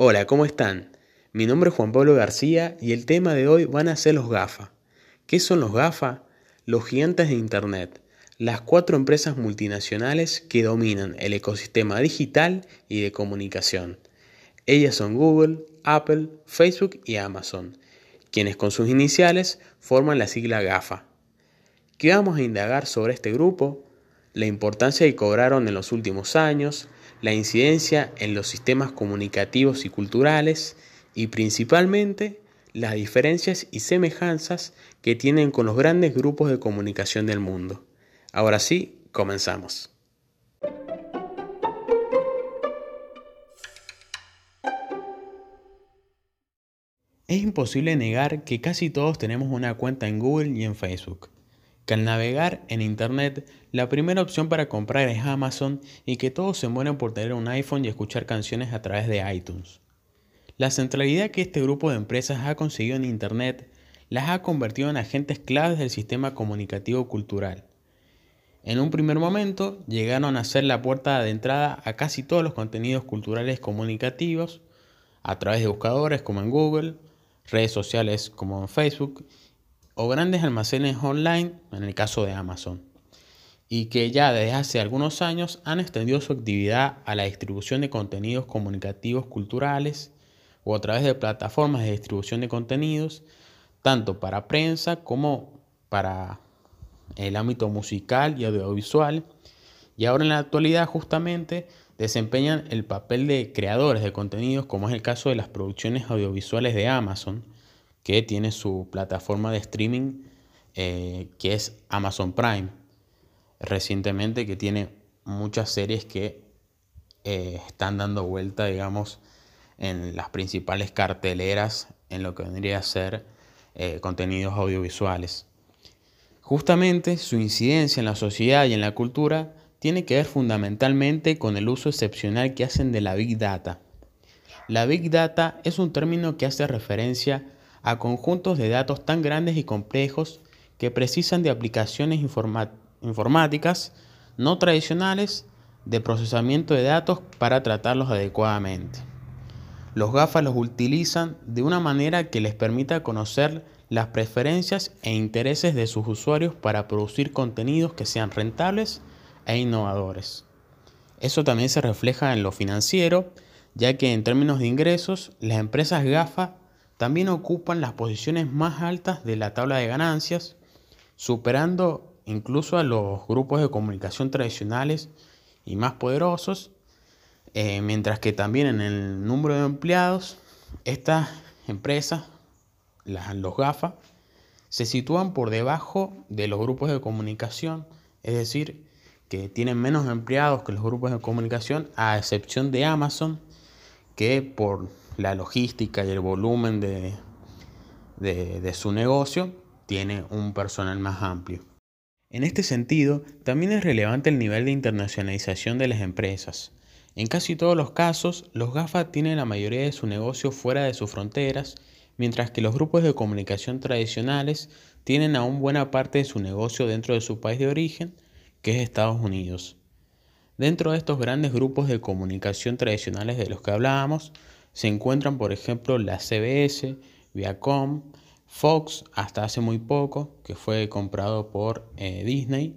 Hola, ¿cómo están? Mi nombre es Juan Pablo García y el tema de hoy van a ser los GAFA. ¿Qué son los GAFA? Los gigantes de Internet, las cuatro empresas multinacionales que dominan el ecosistema digital y de comunicación. Ellas son Google, Apple, Facebook y Amazon, quienes con sus iniciales forman la sigla GAFA. ¿Qué vamos a indagar sobre este grupo? La importancia que cobraron en los últimos años, la incidencia en los sistemas comunicativos y culturales y principalmente las diferencias y semejanzas que tienen con los grandes grupos de comunicación del mundo. Ahora sí, comenzamos. Es imposible negar que casi todos tenemos una cuenta en Google y en Facebook que al navegar en Internet la primera opción para comprar es Amazon y que todos se mueren por tener un iPhone y escuchar canciones a través de iTunes. La centralidad que este grupo de empresas ha conseguido en Internet las ha convertido en agentes claves del sistema comunicativo cultural. En un primer momento llegaron a ser la puerta de entrada a casi todos los contenidos culturales comunicativos a través de buscadores como en Google, redes sociales como en Facebook o grandes almacenes online, en el caso de Amazon, y que ya desde hace algunos años han extendido su actividad a la distribución de contenidos comunicativos culturales o a través de plataformas de distribución de contenidos, tanto para prensa como para el ámbito musical y audiovisual, y ahora en la actualidad justamente desempeñan el papel de creadores de contenidos, como es el caso de las producciones audiovisuales de Amazon, que tiene su plataforma de streaming eh, que es Amazon Prime. Recientemente que tiene muchas series que eh, están dando vuelta, digamos, en las principales carteleras en lo que vendría a ser eh, contenidos audiovisuales. Justamente su incidencia en la sociedad y en la cultura tiene que ver fundamentalmente con el uso excepcional que hacen de la Big Data. La Big Data es un término que hace referencia a conjuntos de datos tan grandes y complejos que precisan de aplicaciones informáticas no tradicionales de procesamiento de datos para tratarlos adecuadamente. Los GAFA los utilizan de una manera que les permita conocer las preferencias e intereses de sus usuarios para producir contenidos que sean rentables e innovadores. Eso también se refleja en lo financiero, ya que en términos de ingresos, las empresas GAFA también ocupan las posiciones más altas de la tabla de ganancias, superando incluso a los grupos de comunicación tradicionales y más poderosos, eh, mientras que también en el número de empleados, estas empresas, los GAFA, se sitúan por debajo de los grupos de comunicación, es decir, que tienen menos empleados que los grupos de comunicación, a excepción de Amazon, que por la logística y el volumen de, de, su negocio, tiene un personal más amplio. En este sentido, también es relevante el nivel de internacionalización de las empresas. En casi todos los casos, los GAFA tienen la mayoría de su negocio fuera de sus fronteras, mientras que los grupos de comunicación tradicionales tienen aún buena parte de su negocio dentro de su país de origen, que es Estados Unidos. Dentro de estos grandes grupos de comunicación tradicionales de los que hablábamos, se encuentran, por ejemplo, la CBS, Viacom, Fox, hasta hace muy poco, que fue comprado por eh, Disney.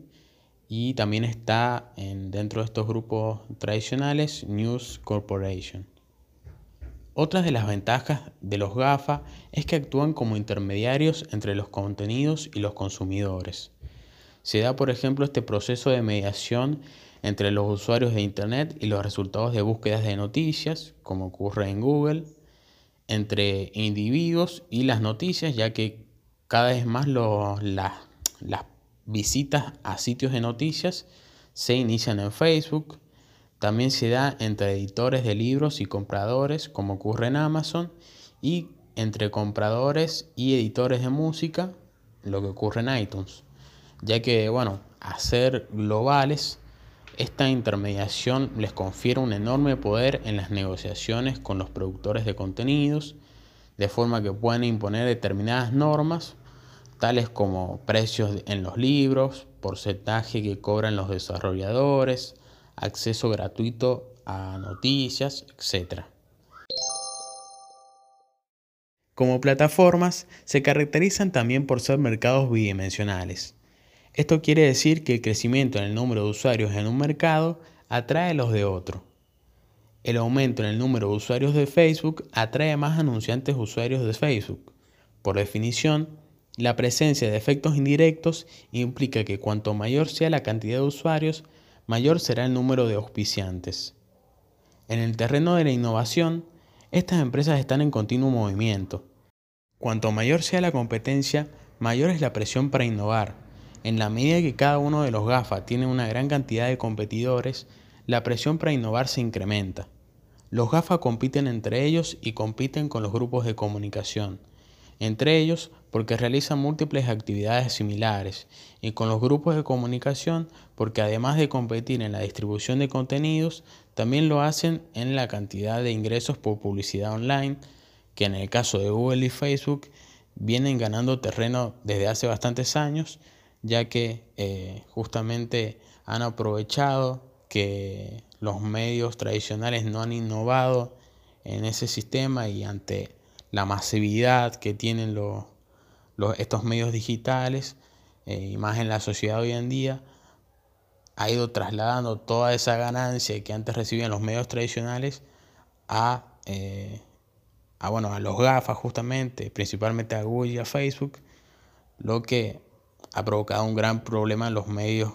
Y también está en, dentro de estos grupos tradicionales News Corporation. Otra de las ventajas de los GAFA es que actúan como intermediarios entre los contenidos y los consumidores. Se da, por ejemplo, este proceso de mediación entre los usuarios de Internet y los resultados de búsquedas de noticias, como ocurre en Google, entre individuos y las noticias, ya que cada vez más las visitas a sitios de noticias se inician en Facebook. También se da entre editores de libros y compradores, como ocurre en Amazon, y entre compradores y editores de música, lo que ocurre en iTunes. Ya que, bueno, a ser globales, esta intermediación les confiere un enorme poder en las negociaciones con los productores de contenidos, de forma que pueden imponer determinadas normas, tales como precios en los libros, porcentaje que cobran los desarrolladores, acceso gratuito a noticias, etc. Como plataformas, se caracterizan también por ser mercados bidimensionales. Esto quiere decir que el crecimiento en el número de usuarios en un mercado atrae a los de otro. El aumento en el número de usuarios de Facebook atrae más anunciantes usuarios de Facebook. Por definición, la presencia de efectos indirectos implica que cuanto mayor sea la cantidad de usuarios, mayor será el número de auspiciantes. En el terreno de la innovación, estas empresas están en continuo movimiento. Cuanto mayor sea la competencia, mayor es la presión para innovar. En la medida que cada uno de los GAFA tiene una gran cantidad de competidores, la presión para innovar se incrementa. Los GAFA compiten entre ellos y compiten con los grupos de comunicación, entre ellos porque realizan múltiples actividades similares, y con los grupos de comunicación porque además de competir en la distribución de contenidos, también lo hacen en la cantidad de ingresos por publicidad online, que en el caso de Google y Facebook vienen ganando terreno desde hace bastantes años, ya que eh, justamente han aprovechado que los medios tradicionales no han innovado en ese sistema y ante la masividad que tienen los, estos medios digitales eh, y más en la sociedad hoy en día, ha ido trasladando toda esa ganancia que antes recibían los medios tradicionales a, eh, a, bueno, a los GAFA justamente, principalmente a Google y a Facebook, lo que ha provocado un gran problema en los medios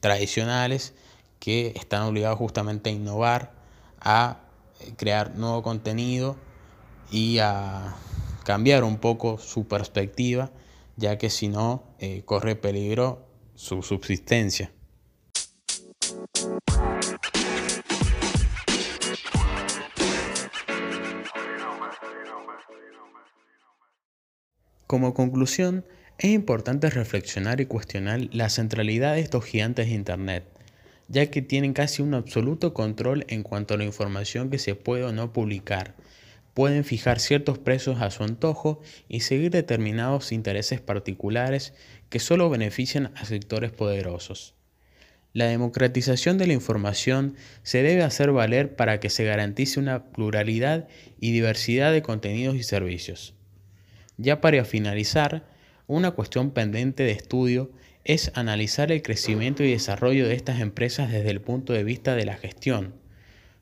tradicionales que están obligados justamente a innovar, a eh, crear nuevo contenido y a cambiar un poco su perspectiva, ya que si no eh, corre peligro su subsistencia. Como conclusión, es importante reflexionar y cuestionar la centralidad de estos gigantes de Internet, ya que tienen casi un absoluto control en cuanto a la información que se puede o no publicar. Pueden fijar ciertos precios a su antojo y seguir determinados intereses particulares que solo benefician a sectores poderosos. La democratización de la información se debe hacer valer para que se garantice una pluralidad y diversidad de contenidos y servicios. Ya para finalizar, una cuestión pendiente de estudio es analizar el crecimiento y desarrollo de estas empresas desde el punto de vista de la gestión.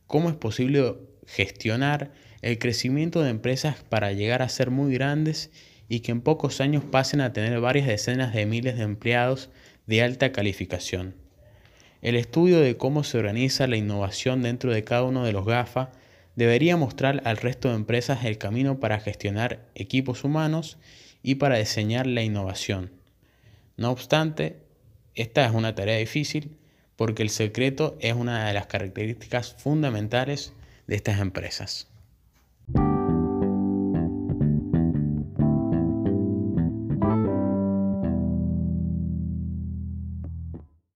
¿Cómo es posible gestionar el crecimiento de empresas para llegar a ser muy grandes y que en pocos años pasen a tener varias decenas de miles de empleados de alta calificación? El estudio de cómo se organiza la innovación dentro de cada uno de los GAFA debería mostrar al resto de empresas el camino para gestionar equipos humanos y para diseñar la innovación. No obstante, esta es una tarea difícil porque el secreto es una de las características fundamentales de estas empresas.